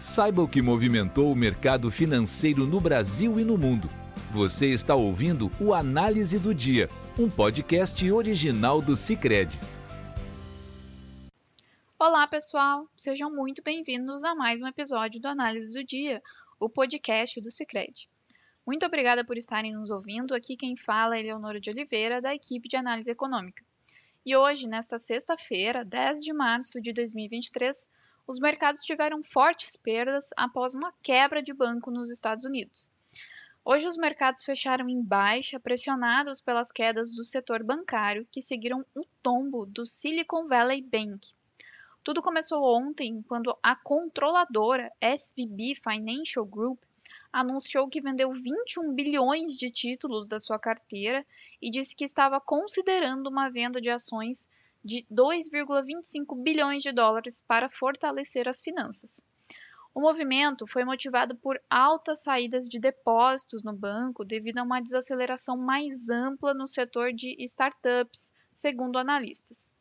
Saiba o que movimentou o mercado financeiro no Brasil e no mundo. Você está ouvindo o Análise do Dia, um podcast original do Cicred. Olá, pessoal! Sejam muito bem-vindos a mais um episódio do Análise do Dia, o podcast do Cicred. Muito obrigada por estarem nos ouvindo. Aqui quem fala é Leonora de Oliveira, da equipe de análise econômica. E hoje, nesta sexta-feira, 10 de março de 2023, os mercados tiveram fortes perdas após uma quebra de banco nos Estados Unidos. Hoje, os mercados fecharam em baixa, pressionados pelas quedas do setor bancário, que seguiram o tombo do Silicon Valley Bank. Tudo começou ontem, quando a controladora SVB Financial Group anunciou que vendeu 21 bilhões de títulos da sua carteira e disse que estava considerando uma venda de ações de 2,25 bilhões de dólares para fortalecer as finanças. O movimento foi motivado por altas saídas de depósitos no banco devido a uma desaceleração mais ampla no setor de startups, segundo analistas.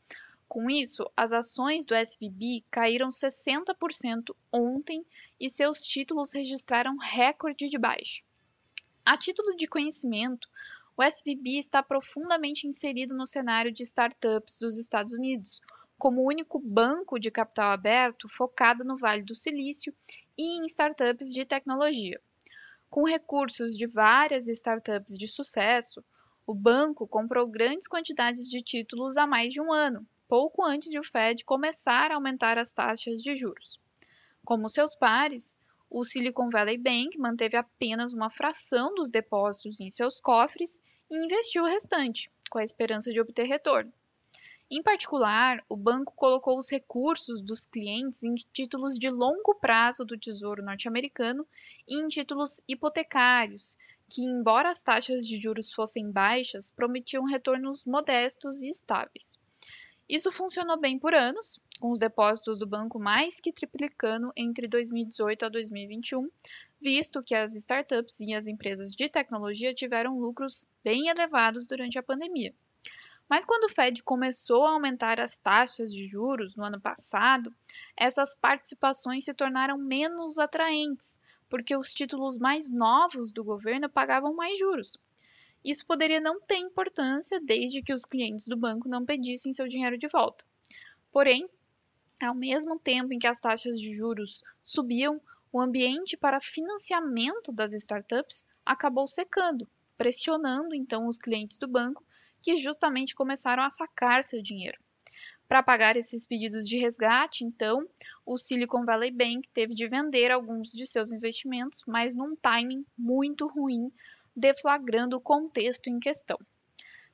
Com isso, as ações do SVB caíram 60% ontem e seus títulos registraram recorde de baixa. A título de conhecimento, o SVB está profundamente inserido no cenário de startups dos Estados Unidos, como o único banco de capital aberto focado no Vale do Silício e em startups de tecnologia. Com recursos de várias startups de sucesso, o banco comprou grandes quantidades de títulos há mais de um ano, pouco antes de o Fed começar a aumentar as taxas de juros. Como seus pares, o Silicon Valley Bank manteve apenas uma fração dos depósitos em seus cofres e investiu o restante, com a esperança de obter retorno. Em particular, o banco colocou os recursos dos clientes em títulos de longo prazo do Tesouro norte-americano e em títulos hipotecários, que, embora as taxas de juros fossem baixas, prometiam retornos modestos e estáveis. Isso funcionou bem por anos, com os depósitos do banco mais que triplicando entre 2018 a 2021, visto que as startups e as empresas de tecnologia tiveram lucros bem elevados durante a pandemia. Mas quando o Fed começou a aumentar as taxas de juros no ano passado, essas participações se tornaram menos atraentes, porque os títulos mais novos do governo pagavam mais juros. Isso poderia não ter importância desde que os clientes do banco não pedissem seu dinheiro de volta. Porém, ao mesmo tempo em que as taxas de juros subiam, o ambiente para financiamento das startups acabou secando, pressionando então os clientes do banco, que justamente começaram a sacar seu dinheiro. Para pagar esses pedidos de resgate, então, o Silicon Valley Bank teve de vender alguns de seus investimentos, mas num timing muito ruim deflagrando o contexto em questão.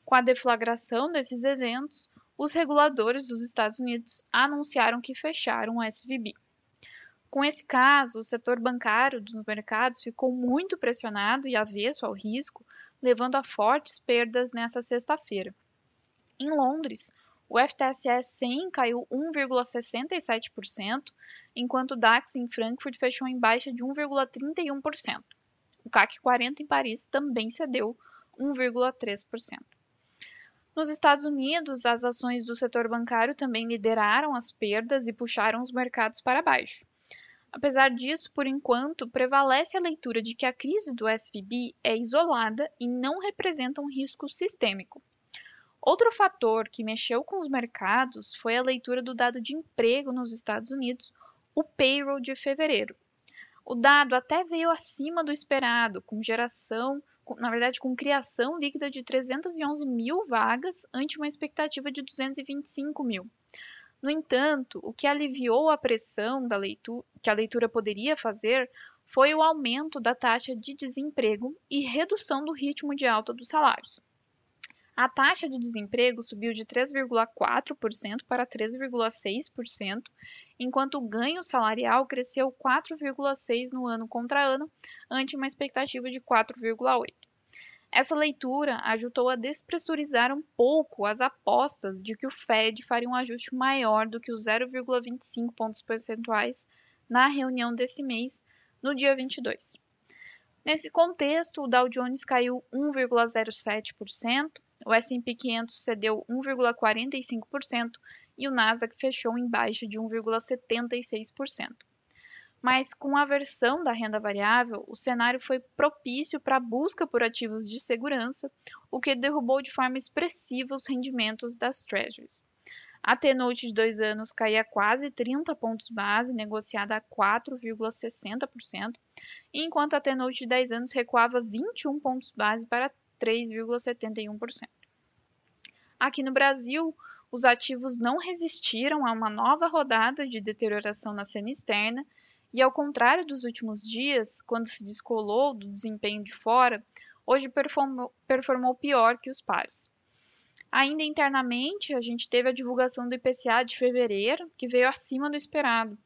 Com a deflagração desses eventos, os reguladores dos Estados Unidos anunciaram que fecharam o SVB. Com esse caso, o setor bancário dos mercados ficou muito pressionado e avesso ao risco, levando a fortes perdas nessa sexta-feira. Em Londres, o FTSE 100 caiu 1,67%, enquanto o DAX em Frankfurt fechou em baixa de 1,31%. O CAC 40 em Paris também cedeu 1,3%. Nos Estados Unidos, as ações do setor bancário também lideraram as perdas e puxaram os mercados para baixo. Apesar disso, por enquanto, prevalece a leitura de que a crise do SVB é isolada e não representa um risco sistêmico. Outro fator que mexeu com os mercados foi a leitura do dado de emprego nos Estados Unidos, o payroll de fevereiro, o dado até veio acima do esperado, com geração, na verdade, com criação líquida de 311 mil vagas ante uma expectativa de 225 mil. No entanto, o que aliviou a pressão da leitura, que a leitura poderia fazer foi o aumento da taxa de desemprego e redução do ritmo de alta dos salários. A taxa de desemprego subiu de 3,4% para 3,6%, enquanto o ganho salarial cresceu 4,6% no ano contra ano, ante uma expectativa de 4,8%. Essa leitura ajudou a despressurizar um pouco as apostas de que o Fed faria um ajuste maior do que os 0,25 pontos percentuais na reunião desse mês, no dia 22. Nesse contexto, o Dow Jones caiu 1,07%, o S&P 500 cedeu 1,45% e o Nasdaq fechou em baixa de 1,76%. mas com a aversão da renda variável, o cenário foi propício para a busca por ativos de segurança, o que derrubou de forma expressiva os rendimentos das treasuries. A T-Note de dois anos caía quase 30 pontos base, negociada a 4,60%, enquanto a T-Note de 10 anos recuava 21 pontos base para 3,71%. Aqui no Brasil, os ativos não resistiram a uma nova rodada de deterioração na cena externa e, ao contrário dos últimos dias, quando se descolou do desempenho de fora, hoje performou, performou pior que os pares. Ainda internamente, a gente teve a divulgação do IPCA de fevereiro, que veio acima do esperado.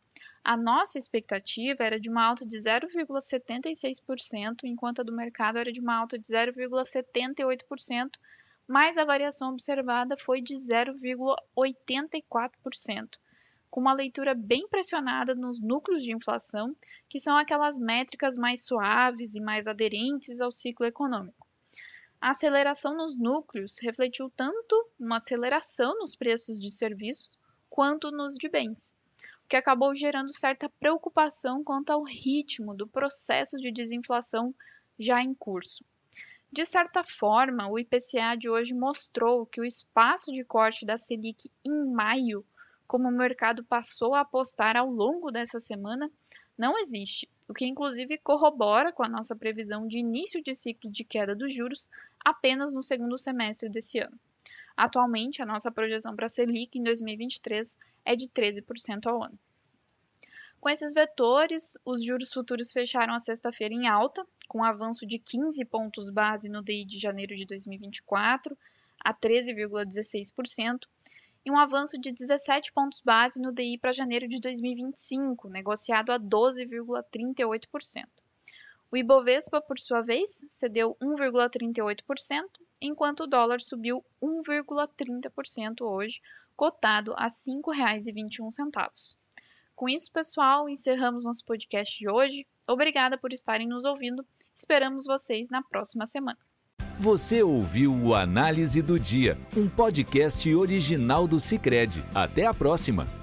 A nossa expectativa era de uma alta de 0,76%, enquanto a do mercado era de uma alta de 0,78%, mas a variação observada foi de 0,84%, com uma leitura bem pressionada nos núcleos de inflação, que são aquelas métricas mais suaves e mais aderentes ao ciclo econômico. A aceleração nos núcleos refletiu tanto uma aceleração nos preços de serviços quanto nos de bens, que acabou gerando certa preocupação quanto ao ritmo do processo de desinflação já em curso. De certa forma, o IPCA de hoje mostrou que o espaço de corte da Selic em maio, como o mercado passou a apostar ao longo dessa semana, não existe, o que inclusive corrobora com a nossa previsão de início de ciclo de queda dos juros apenas no segundo semestre desse ano. Atualmente, a nossa projeção para a Selic em 2023 é de 13% ao ano. Com esses vetores, os juros futuros fecharam a sexta-feira em alta, com um avanço de 15 pontos base no DI de janeiro de 2024 a 13,16%, e um avanço de 17 pontos base no DI para janeiro de 2025, negociado a 12,38%. O Ibovespa, por sua vez, cedeu 1,38%, enquanto o dólar subiu 1,30% hoje, cotado a R$ 5,21. Com isso, pessoal, encerramos nosso podcast de hoje. Obrigada por estarem nos ouvindo. Esperamos vocês na próxima semana. Você ouviu o Análise do Dia, um podcast original do Cicred. Até a próxima!